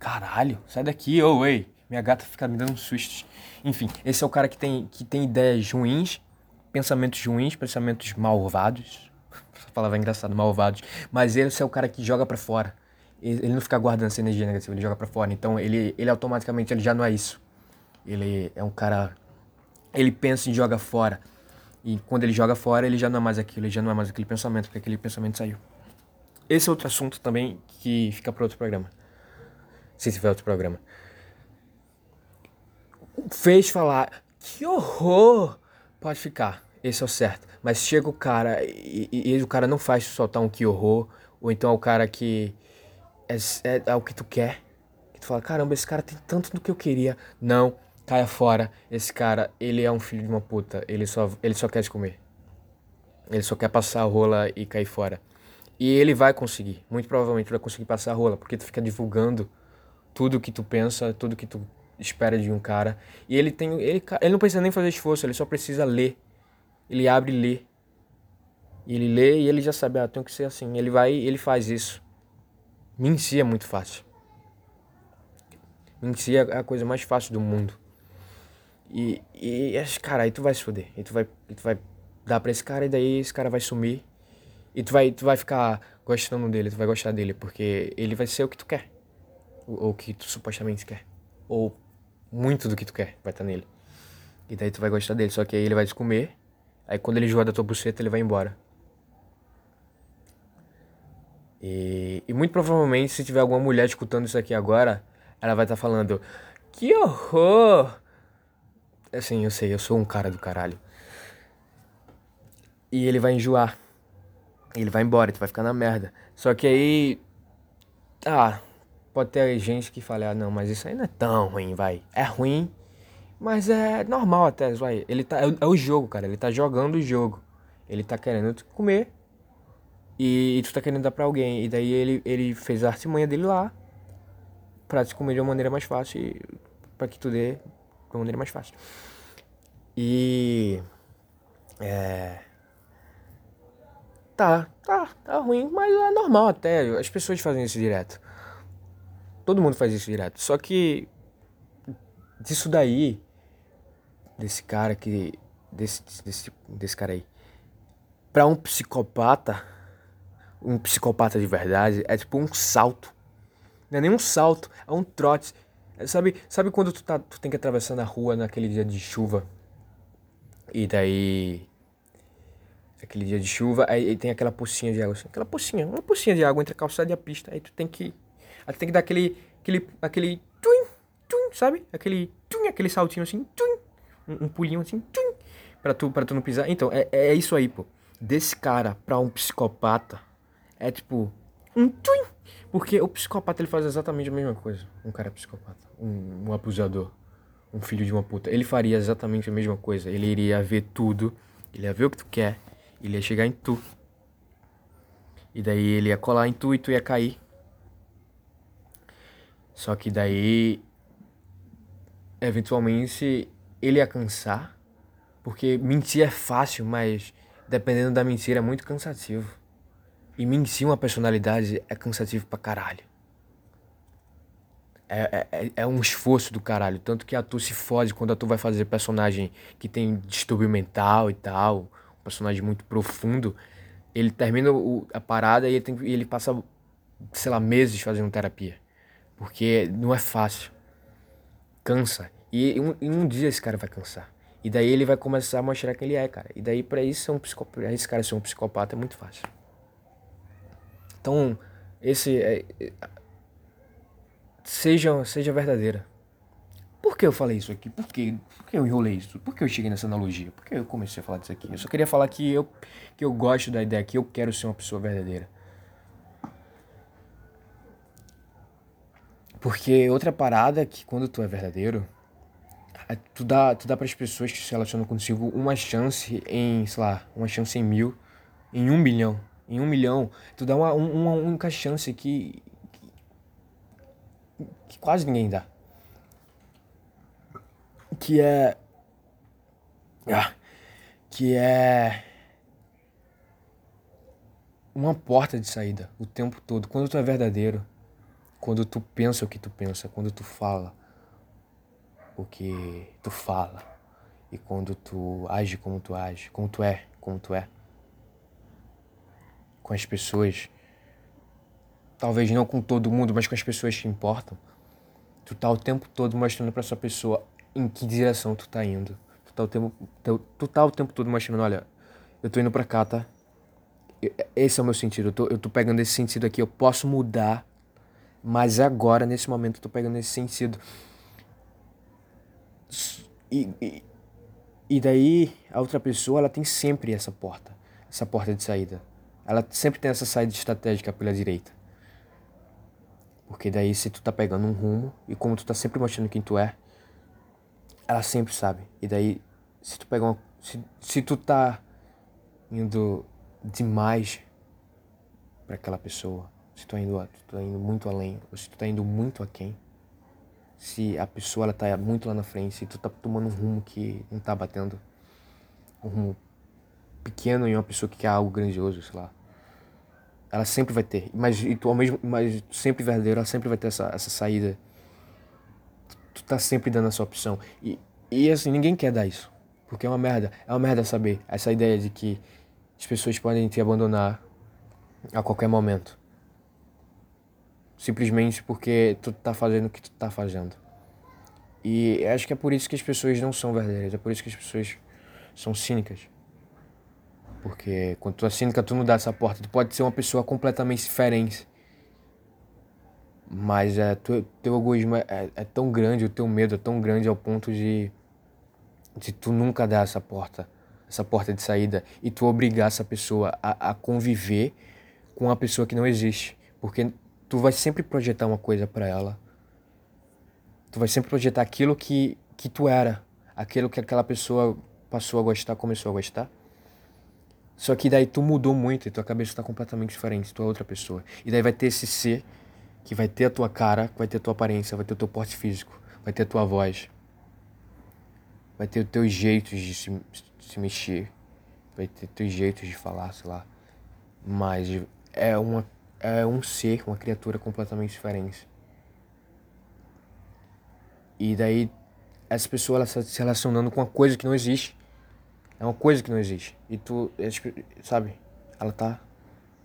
[SPEAKER 1] Caralho, sai daqui, ô, oh, ei. Minha gata fica me dando sustos. Enfim, esse é o cara que tem, que tem ideias ruins, pensamentos ruins, pensamentos malvados. Palavra é engraçada, malvados. Mas esse é o cara que joga para fora. Ele não fica guardando essa energia negativa, ele joga para fora. Então ele, ele automaticamente ele já não é isso. Ele é um cara ele pensa e joga fora. E quando ele joga fora, ele já não é mais aquilo, ele já não é mais aquele pensamento, porque aquele pensamento saiu. Esse é outro assunto também que fica para outro programa. Se tiver outro programa. Fez falar, que horror! Pode ficar, esse é o certo. Mas chega o cara e, e, e o cara não faz soltar um que horror, ou então é o cara que é, é, é o que tu quer. Que tu fala, caramba, esse cara tem tanto do que eu queria. Não, caia fora. Esse cara, ele é um filho de uma puta. Ele só, ele só quer te comer. Ele só quer passar a rola e cair fora. E ele vai conseguir. Muito provavelmente vai conseguir passar a rola. Porque tu fica divulgando tudo que tu pensa, tudo que tu espera de um cara. E ele tem. Ele, ele não precisa nem fazer esforço, ele só precisa ler. Ele abre e lê. E ele lê e ele já sabe, ah, tem que ser assim. Ele vai ele faz isso. Mentir é muito fácil. Mentir é a coisa mais fácil do mundo. E, e cara, aí tu vai se foder. E tu vai, e tu vai dar pra esse cara e daí esse cara vai sumir. E tu vai, tu vai ficar gostando dele, tu vai gostar dele, porque ele vai ser o que tu quer. Ou o que tu supostamente quer. Ou muito do que tu quer vai estar tá nele. E daí tu vai gostar dele, só que aí ele vai te comer. Aí quando ele joga da tua buceta, ele vai embora. E, e muito provavelmente, se tiver alguma mulher escutando isso aqui agora, ela vai estar tá falando: Que horror! Assim, eu sei, eu sou um cara do caralho. E ele vai enjoar. Ele vai embora, tu vai ficar na merda. Só que aí. Tá. Pode ter gente que fale, ah, não, mas isso aí não é tão ruim, vai. É ruim, mas é normal até, vai. Ele tá. É, é o jogo, cara. Ele tá jogando o jogo. Ele tá querendo comer. E, e, tu tá querendo dar pra alguém. E daí ele, ele fez a artimanha dele lá. Pra te comer de uma maneira mais fácil. E pra que tu dê de uma maneira mais fácil. E. É. Tá, tá, tá ruim, mas é normal até. As pessoas fazem isso direto. Todo mundo faz isso direto. Só que. Disso daí. Desse cara que. Desse, desse, desse cara aí. Pra um psicopata. Um psicopata de verdade. É tipo um salto. Não é nem um salto, é um trote. Sabe, sabe quando tu, tá, tu tem que atravessar na rua naquele dia de chuva? E daí. Aquele dia de chuva, aí, aí tem aquela pocinha de água. Assim, aquela pocinha, uma pocinha de água entre a calçada e a pista. Aí tu tem que. Aí tu tem que dar aquele. aquele. aquele. Tuim, tuim, sabe? Aquele. Tuim, aquele saltinho assim. Tuim, um, um pulinho assim. Tuim, pra, tu, pra tu não pisar. Então, é, é isso aí, pô. Desse cara pra um psicopata. É tipo. Um tuim. Porque o psicopata ele faz exatamente a mesma coisa. Um cara psicopata um, um abusador, um filho de uma puta, ele faria exatamente a mesma coisa. Ele iria ver tudo, ele ia ver o que tu quer, ele ia chegar em tu. E daí ele ia colar em tu e tu ia cair. Só que daí, eventualmente, ele ia cansar. Porque mentir é fácil, mas dependendo da mentira é muito cansativo. E mentir uma personalidade é cansativo pra caralho. É, é, é, um esforço do caralho. Tanto que a tu se fode quando a tu vai fazer personagem que tem distúrbio mental e tal, um personagem muito profundo. Ele termina o, a parada e ele, tem, ele passa, sei lá, meses fazendo terapia. Porque não é fácil. Cansa. E um, um dia esse cara vai cansar. E daí ele vai começar a mostrar quem ele é, cara. E daí pra isso um psicopata, esse cara ser um psicopata é muito fácil. Então, esse é, seja, seja verdadeira. Por que eu falei isso aqui? Por que, por que eu enrolei isso? Por que eu cheguei nessa analogia? Por que eu comecei a falar disso aqui? Eu só queria falar que eu, que eu gosto da ideia, que eu quero ser uma pessoa verdadeira. Porque outra parada é que quando tu é verdadeiro, é, tu dá, tu dá para as pessoas que se relacionam contigo uma chance em, sei lá, uma chance em mil, em um milhão. Em um milhão, tu dá uma, uma única chance que, que, que quase ninguém dá. Que é. Ah, que é. Uma porta de saída o tempo todo. Quando tu é verdadeiro, quando tu pensa o que tu pensa, quando tu fala o que tu fala e quando tu age como tu age, como tu é, como tu é com as pessoas, talvez não com todo mundo, mas com as pessoas que importam, tu tá o tempo todo mostrando para essa pessoa em que direção tu tá indo. Tu tá o tempo, tu, tu tá o tempo todo mostrando, olha, eu tô indo para cá, tá? Esse é o meu sentido. Eu tô, eu tô pegando esse sentido aqui. Eu posso mudar, mas agora, nesse momento, eu tô pegando esse sentido. E, e, e daí, a outra pessoa, ela tem sempre essa porta. Essa porta de saída ela sempre tem essa saída estratégica pela direita. Porque daí se tu tá pegando um rumo e como tu tá sempre mostrando quem tu é, ela sempre sabe. E daí se tu pega uma, se, se tu tá indo demais para aquela pessoa, se tu tá indo, tu tá indo muito além, ou se tu tá indo muito aquém, se a pessoa ela tá muito lá na frente, se tu tá tomando um rumo que não tá batendo, um rumo pequeno em uma pessoa que quer algo grandioso, sei lá. Ela sempre vai ter. Mas, e tu, ao mesmo, mas sempre verdadeiro, ela sempre vai ter essa, essa saída. Tu tá sempre dando essa opção. E, e assim, ninguém quer dar isso. Porque é uma merda. É uma merda saber essa ideia de que as pessoas podem te abandonar a qualquer momento. Simplesmente porque tu tá fazendo o que tu tá fazendo. E acho que é por isso que as pessoas não são verdadeiras. É por isso que as pessoas são cínicas. Porque quando tu é cínica, tu não dá essa porta. Tu pode ser uma pessoa completamente diferente. Mas é, tu, teu egoísmo é, é, é, tão grande, o teu medo é tão grande ao ponto de, de tu nunca dar essa porta, essa porta de saída, e tu obrigar essa pessoa a, a conviver com uma pessoa que não existe. Porque tu vai sempre projetar uma coisa para ela. Tu vai sempre projetar aquilo que, que tu era, aquilo que aquela pessoa passou a gostar, começou a gostar. Só que daí tu mudou muito e tua cabeça tá completamente diferente, tu é outra pessoa. E daí vai ter esse ser que vai ter a tua cara, vai ter a tua aparência, vai ter o teu porte físico, vai ter a tua voz, vai ter os teus jeitos de se, se mexer, vai ter teus jeitos de falar, sei lá. Mas é, uma, é um ser, uma criatura completamente diferente. E daí essa pessoa ela está se relacionando com uma coisa que não existe. É uma coisa que não existe. E tu, sabe? Ela tá.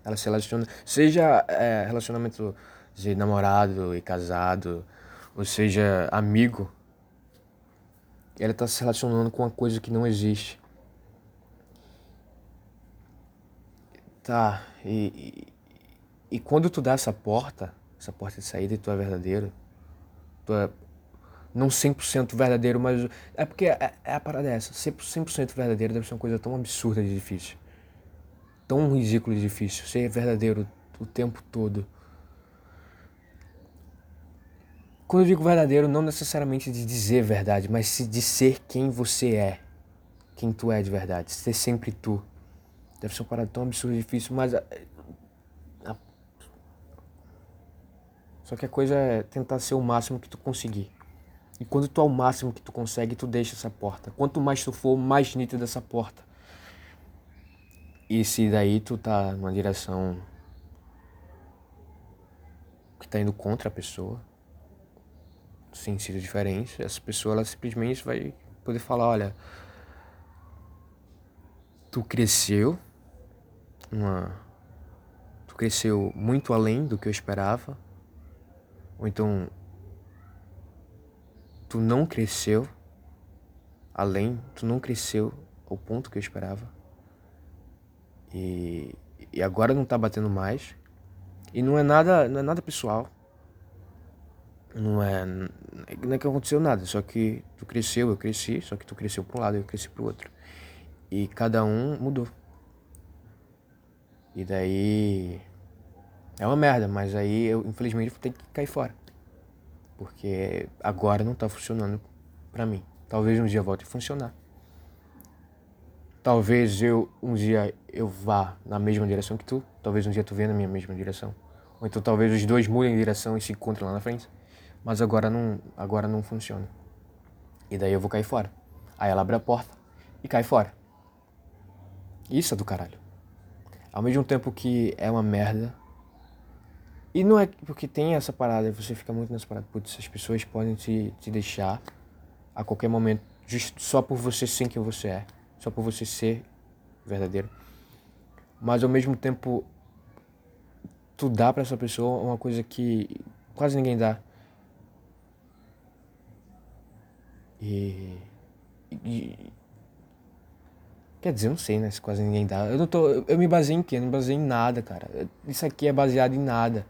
[SPEAKER 1] Ela se relaciona. Seja é, relacionamento de namorado e casado, ou seja, amigo. Ela tá se relacionando com uma coisa que não existe. Tá, e, e, e quando tu dá essa porta, essa porta de saída e tu é verdadeiro, tu é não 100% verdadeiro, mas é porque é, é a parada é essa, 100% verdadeiro deve ser uma coisa tão absurda de difícil. Tão ridículo de difícil, ser verdadeiro o tempo todo. Quando eu digo verdadeiro, não necessariamente de dizer verdade, mas de ser quem você é. Quem tu é de verdade, ser sempre tu. Deve ser uma parada tão absurda e difícil, mas só que a coisa é tentar ser o máximo que tu conseguir. E quando tu é o máximo que tu consegue, tu deixa essa porta. Quanto mais tu for, mais nítida essa porta. E se daí tu tá numa direção que tá indo contra a pessoa, sem sentido diferente, essa pessoa ela simplesmente vai poder falar, olha, tu cresceu, uma, tu cresceu muito além do que eu esperava, ou então tu não cresceu além, tu não cresceu ao ponto que eu esperava. E, e agora não tá batendo mais. E não é nada, não é nada pessoal. Não é. Não é que aconteceu nada, só que tu cresceu, eu cresci, só que tu cresceu para um lado, eu cresci pro outro. E cada um mudou. E daí. É uma merda, mas aí eu infelizmente vou ter que cair fora. Porque agora não tá funcionando pra mim. Talvez um dia volte a funcionar. Talvez eu um dia eu vá na mesma direção que tu. Talvez um dia tu venha na minha mesma direção. Ou então talvez os dois mudem de direção e se encontrem lá na frente. Mas agora não, agora não funciona. E daí eu vou cair fora. Aí ela abre a porta e cai fora. Isso é do caralho. Ao mesmo tempo que é uma merda. E não é porque tem essa parada, você fica muito nessa parada. Putz, as pessoas podem te, te deixar a qualquer momento, just, só por você ser quem você é. Só por você ser verdadeiro. Mas ao mesmo tempo, tu dá para essa pessoa uma coisa que quase ninguém dá. E, e, Quer dizer, eu não sei, né? Se quase ninguém dá. Eu não tô. Eu me baseei em quê? Eu não me baseei em nada, cara. Isso aqui é baseado em nada.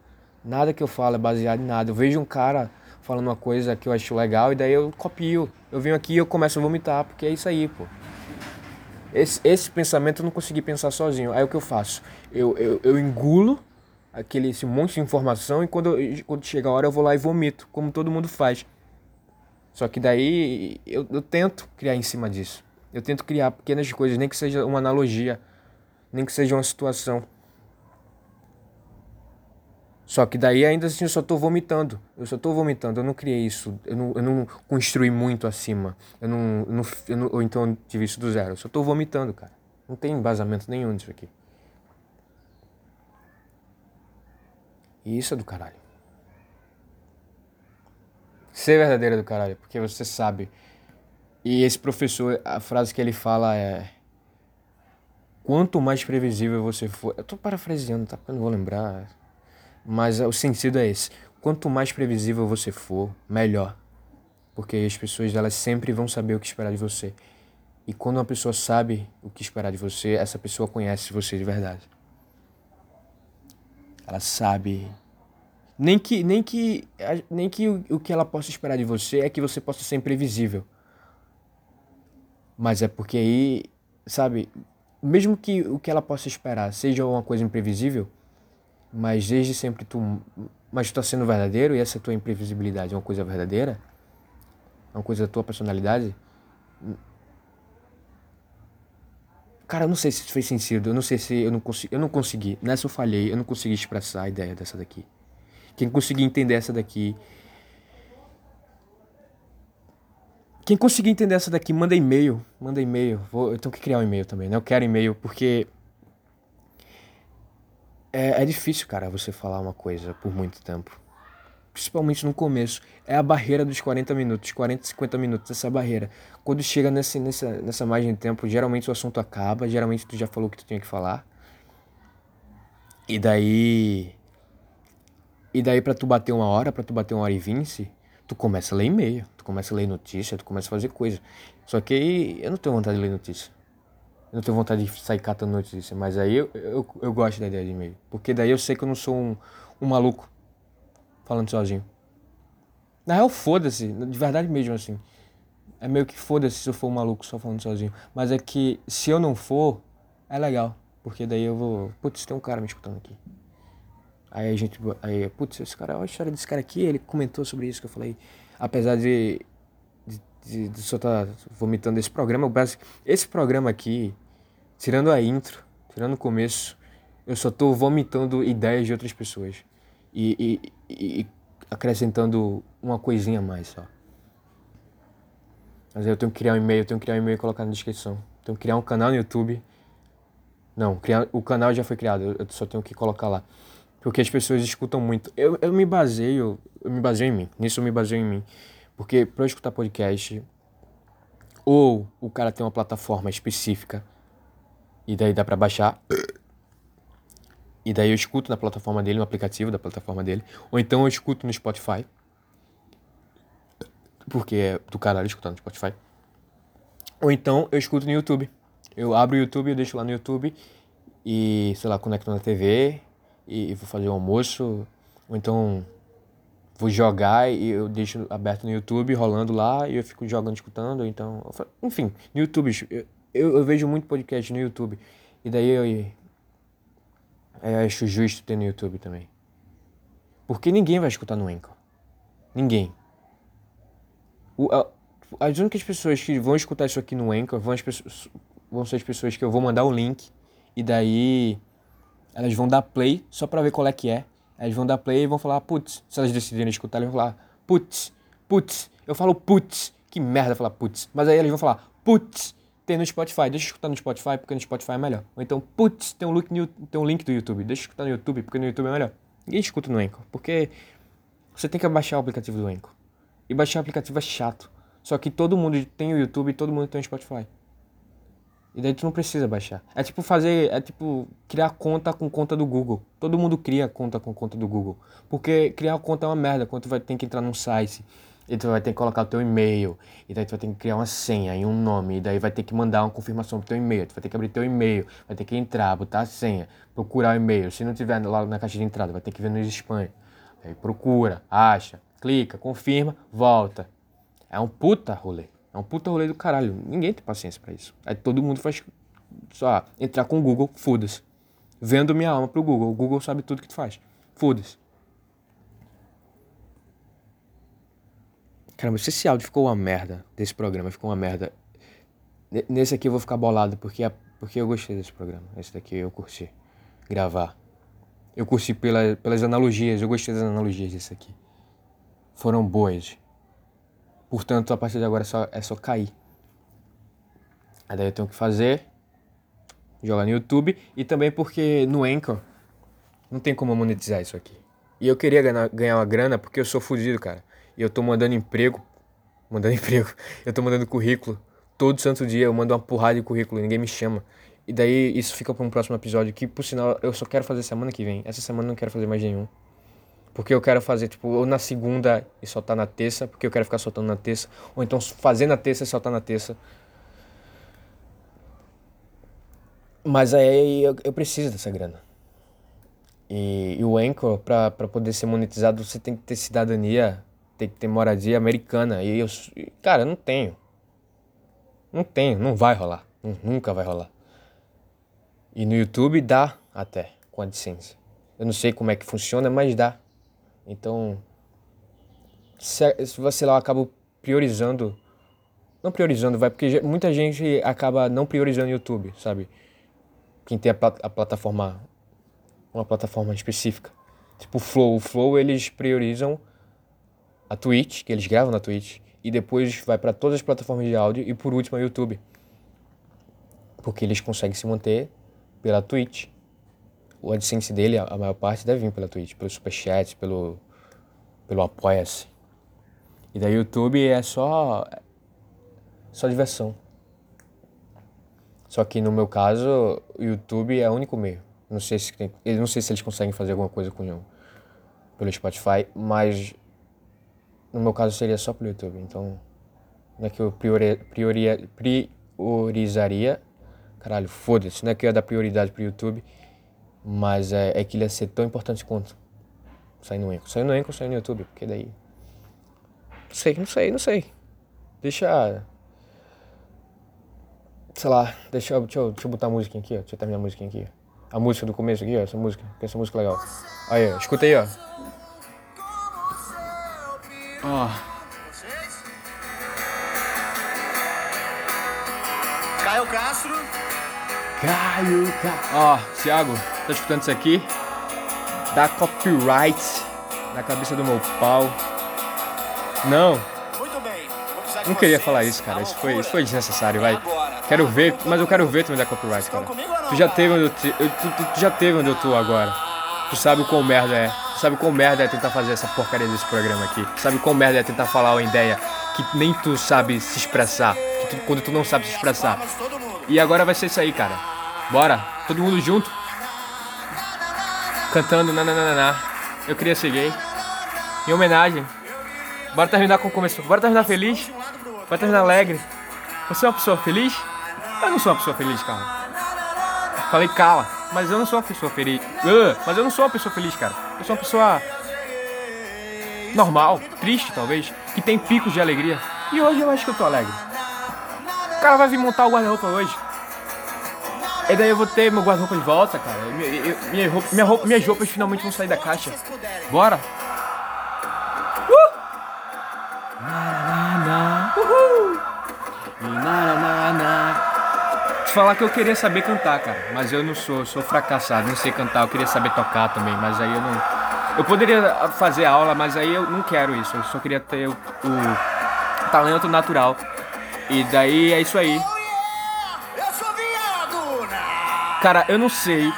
[SPEAKER 1] Nada que eu falo é baseado em nada. Eu vejo um cara falando uma coisa que eu acho legal e daí eu copio. Eu venho aqui e eu começo a vomitar, porque é isso aí, pô. Esse, esse pensamento eu não consegui pensar sozinho. Aí o que eu faço? Eu, eu, eu engulo aquele, esse monte de informação e quando, quando chega a hora eu vou lá e vomito, como todo mundo faz. Só que daí eu, eu tento criar em cima disso. Eu tento criar pequenas coisas, nem que seja uma analogia, nem que seja uma situação. Só que daí ainda assim eu só estou vomitando. Eu só estou vomitando. Eu não criei isso. Eu não, eu não construí muito acima. Eu não, eu não, eu não, ou então eu tive isso do zero. Eu só estou vomitando, cara. Não tem embasamento nenhum nisso aqui. E isso é do caralho. Ser verdadeiro é do caralho, porque você sabe e esse professor, a frase que ele fala é: Quanto mais previsível você for. Eu tô parafraseando, tá? Porque eu não vou lembrar. Mas o sentido é esse: quanto mais previsível você for, melhor. Porque as pessoas elas sempre vão saber o que esperar de você. E quando uma pessoa sabe o que esperar de você, essa pessoa conhece você de verdade. Ela sabe. Nem que, nem que, nem que o, o que ela possa esperar de você é que você possa ser imprevisível. Mas é porque aí, sabe, mesmo que o que ela possa esperar seja uma coisa imprevisível, mas desde sempre tu. Mas tu tá sendo verdadeiro e essa tua imprevisibilidade é uma coisa verdadeira, é uma coisa da tua personalidade. Cara, eu não sei se fez sentido, eu não sei se eu não consegui, eu não consegui, nessa eu falhei, eu não consegui expressar a ideia dessa daqui. Quem conseguir entender essa daqui Quem conseguir entender essa daqui, manda e-mail. Manda e-mail. Vou, eu tenho que criar um e-mail também, né? Eu quero e-mail porque. É, é difícil, cara, você falar uma coisa por muito tempo. Principalmente no começo. É a barreira dos 40 minutos, 40, 50 minutos, essa barreira. Quando chega nesse, nessa, nessa margem de tempo, geralmente o assunto acaba, geralmente tu já falou o que tu tinha que falar. E daí. E daí pra tu bater uma hora, pra tu bater uma hora e vinte, tu começa a ler e-mail, tu começa a ler notícia, tu começa a fazer coisa. Só que eu não tenho vontade de ler notícia. Eu não tenho vontade de sair catando notícia, mas aí eu, eu, eu gosto da ideia de e-mail. Porque daí eu sei que eu não sou um, um maluco falando sozinho. Na real, foda-se, de verdade mesmo assim. É meio que foda-se se eu for um maluco só falando sozinho. Mas é que se eu não for, é legal. Porque daí eu vou. Putz, tem um cara me escutando aqui. Aí a gente, aí, putz, esse cara, olha a história desse cara aqui, ele comentou sobre isso que eu falei. Apesar de, de, de, de só estar tá vomitando esse programa, esse programa aqui, tirando a intro, tirando o começo, eu só tô vomitando ideias de outras pessoas. E, e, e acrescentando uma coisinha a mais só. Mas eu tenho que criar um e-mail, tenho que criar um e-mail e colocar na descrição. Tenho que criar um canal no YouTube. Não, criar, o canal já foi criado, eu só tenho que colocar lá. Porque as pessoas escutam muito. Eu, eu me baseio, eu me baseio em mim. Nisso eu me baseio em mim. Porque para escutar podcast, ou o cara tem uma plataforma específica e daí dá para baixar. E daí eu escuto na plataforma dele, no aplicativo da plataforma dele. Ou então eu escuto no Spotify. Porque é do caralho escutar no Spotify. Ou então eu escuto no YouTube. Eu abro o YouTube, eu deixo lá no YouTube e, sei lá, conecto na TV e vou fazer o almoço, ou então vou jogar e eu deixo aberto no YouTube, rolando lá, e eu fico jogando, escutando, então... Enfim, no YouTube, eu, eu, eu vejo muito podcast no YouTube, e daí eu, eu acho justo ter no YouTube também. Porque ninguém vai escutar no Anchor. Ninguém. O- a- as únicas pessoas que vão escutar isso aqui no Anchor vão, as pessoas, vão ser as pessoas que eu vou mandar o link e daí elas vão dar play só pra ver qual é que é. Elas vão dar play e vão falar, putz, se elas decidirem escutar, elas vão falar, putz, putz. Eu falo putz, que merda falar putz. Mas aí elas vão falar, putz, tem no Spotify, deixa eu escutar no Spotify porque no Spotify é melhor. Ou então, putz, tem um tem um link do YouTube, deixa eu escutar no YouTube porque no YouTube é melhor. Ninguém escuta no Anchor, porque você tem que baixar o aplicativo do Anchor. E baixar o aplicativo é chato. Só que todo mundo tem o YouTube e todo mundo tem o Spotify. E daí tu não precisa baixar. É tipo fazer, é tipo criar conta com conta do Google. Todo mundo cria conta com conta do Google. Porque criar conta é uma merda, quando tu vai ter que entrar num site, e tu vai ter que colocar o teu e-mail, e daí tu vai ter que criar uma senha e um nome, e daí vai ter que mandar uma confirmação pro teu e-mail, tu vai ter que abrir teu e-mail, vai ter que entrar, botar a senha, procurar o e-mail. Se não tiver lá na caixa de entrada, vai ter que ver no spam. Aí procura, acha, clica, confirma, volta. É um puta rolê. É um puta rolê do caralho. Ninguém tem paciência pra isso. Aí todo mundo faz só entrar com o Google, foda-se. Vendo minha alma pro Google. O Google sabe tudo que tu faz. Foda-se. Caramba, se esse áudio ficou uma merda desse programa, ficou uma merda. Ne- Nesse aqui eu vou ficar bolado porque, porque eu gostei desse programa. Esse daqui eu curti gravar. Eu curti pela, pelas analogias, eu gostei das analogias desse aqui. Foram boas. Portanto, a partir de agora é só, é só cair. Aí daí eu tenho que fazer, jogar no YouTube e também porque no Anchor não tem como monetizar isso aqui. E eu queria ganhar, ganhar uma grana porque eu sou fudido, cara. E eu tô mandando emprego, mandando emprego, eu tô mandando currículo. Todo santo dia eu mando uma porrada de currículo e ninguém me chama. E daí isso fica para um próximo episódio que, por sinal, eu só quero fazer semana que vem. Essa semana eu não quero fazer mais nenhum. Porque eu quero fazer, tipo, ou na segunda e soltar na terça, porque eu quero ficar soltando na terça. Ou então fazer na terça e soltar na terça. Mas aí eu, eu preciso dessa grana. E, e o Anchor, pra poder ser monetizado, você tem que ter cidadania, tem que ter moradia americana. E eu, cara, não tenho. Não tenho, não vai rolar. Nu- Nunca vai rolar. E no YouTube dá até, com a AdSense. Eu não sei como é que funciona, mas dá. Então, se, se você lá acaba priorizando, não priorizando, vai, porque muita gente acaba não priorizando o YouTube, sabe? Quem tem a, a plataforma, uma plataforma específica. Tipo o Flow. O Flow eles priorizam a Twitch, que eles gravam na Twitch, e depois vai para todas as plataformas de áudio e por último o YouTube. Porque eles conseguem se manter pela Twitch. O AdSense dele, a a maior parte deve vir pela Twitch, pelo Superchat, pelo, pelo Apoia-se. E daí o YouTube é só. só diversão. Só que no meu caso, o YouTube é o único meio. Não sei se, tem, não sei se eles conseguem fazer alguma coisa com pelo Spotify, mas no meu caso seria só pelo YouTube. Então, não é que eu priori, priori, priorizaria. Caralho, foda-se, não é que eu ia dar prioridade pro YouTube, mas é, é que ele ia ser tão importante quanto sair no Anchor. Sair no Anchor, sair no YouTube, porque daí. Não sei, não sei, não sei. Deixa. Sei lá, deixa, deixa, eu, deixa eu botar a música aqui, ó. Deixa eu terminar a música aqui. A música do começo aqui, ó. Essa música. Essa música é legal. Aí, ó. Escuta aí, ó. Ó.
[SPEAKER 2] Caio Castro.
[SPEAKER 1] Caio, Ca... Ó, Thiago, tá escutando isso aqui? Dá copyright na cabeça do meu pau. Não,
[SPEAKER 2] Muito bem.
[SPEAKER 1] Não queria falar isso, cara.
[SPEAKER 2] A
[SPEAKER 1] Isso foi, isso foi desnecessário, vai.
[SPEAKER 2] Agora,
[SPEAKER 1] Quero
[SPEAKER 2] tá?
[SPEAKER 1] ver, mas eu quero ver tu me dar copyright, cara. Tu já teve onde eu, te- eu- tu, tu- tu já teve onde eu tô agora. Tu sabe o quão merda é. Sabe quão merda é tentar fazer essa porcaria desse programa aqui. Sabe quão merda é tentar falar uma ideia que nem tu sabe se expressar. Que tu- quando tu não sabe se expressar. E agora vai ser isso aí, cara. Bora, todo mundo junto. Cantando nananana. Eu queria ser gay. Em homenagem. Bora terminar com o começo. Bora terminar feliz. Bora terminar alegre. Você é uma pessoa feliz? Eu não sou uma pessoa feliz, cara. Falei cala, mas eu não sou uma pessoa feliz. Ah, mas eu não sou uma pessoa feliz, cara. Eu sou uma pessoa normal, triste talvez, que tem picos de alegria. E hoje eu acho que eu tô alegre. O cara vai vir montar o guarda-roupa hoje. E daí eu vou ter meu guarda-roupa de volta, cara. Minha, minha roupa, minha roupa- minhas roupas finalmente vão sair da caixa. Bora! Falar que eu queria saber cantar, cara. Mas eu não sou, eu sou fracassado, não sei cantar. Eu queria saber tocar também, mas aí eu não. Eu poderia fazer aula, mas aí eu não quero isso. Eu só queria ter o, o talento natural. E daí é isso aí.
[SPEAKER 2] Oh! Na-
[SPEAKER 1] Cara, eu não sei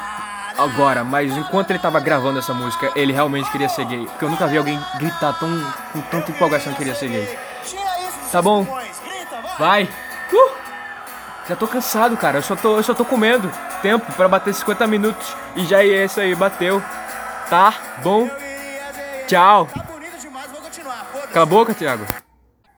[SPEAKER 1] agora, mas enquanto ele tava gravando essa música, ele realmente queria ser gay. Porque eu nunca vi alguém gritar tão, com tanta empolgação que queria ser gay. Tá bom.
[SPEAKER 2] vai!
[SPEAKER 1] Já tô cansado, cara. Eu só tô, eu só tô comendo tempo pra bater 50 minutos. E já é isso aí, bateu. Tá bom? Tchau.
[SPEAKER 2] Tá bonito demais, vou continuar. Foda-se.
[SPEAKER 1] Cala a boca, Thiago.